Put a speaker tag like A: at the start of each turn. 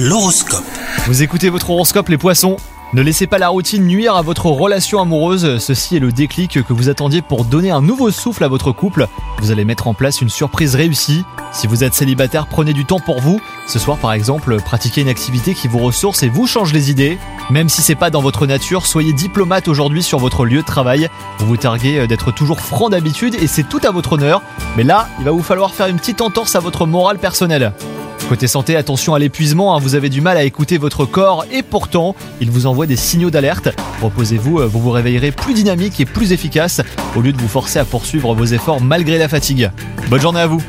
A: L'horoscope.
B: Vous écoutez votre horoscope les poissons ne laissez pas la routine nuire à votre relation amoureuse, ceci est le déclic que vous attendiez pour donner un nouveau souffle à votre couple. Vous allez mettre en place une surprise réussie. Si vous êtes célibataire, prenez du temps pour vous. Ce soir par exemple, pratiquez une activité qui vous ressource et vous change les idées. Même si c'est pas dans votre nature, soyez diplomate aujourd'hui sur votre lieu de travail. Vous vous targuez d'être toujours franc d'habitude et c'est tout à votre honneur. Mais là, il va vous falloir faire une petite entorse à votre morale personnelle. Côté santé, attention à l'épuisement, hein, vous avez du mal à écouter votre corps et pourtant, il vous envoie des signaux d'alerte. Reposez-vous, euh, vous vous réveillerez plus dynamique et plus efficace au lieu de vous forcer à poursuivre vos efforts malgré la fatigue. Bonne journée à vous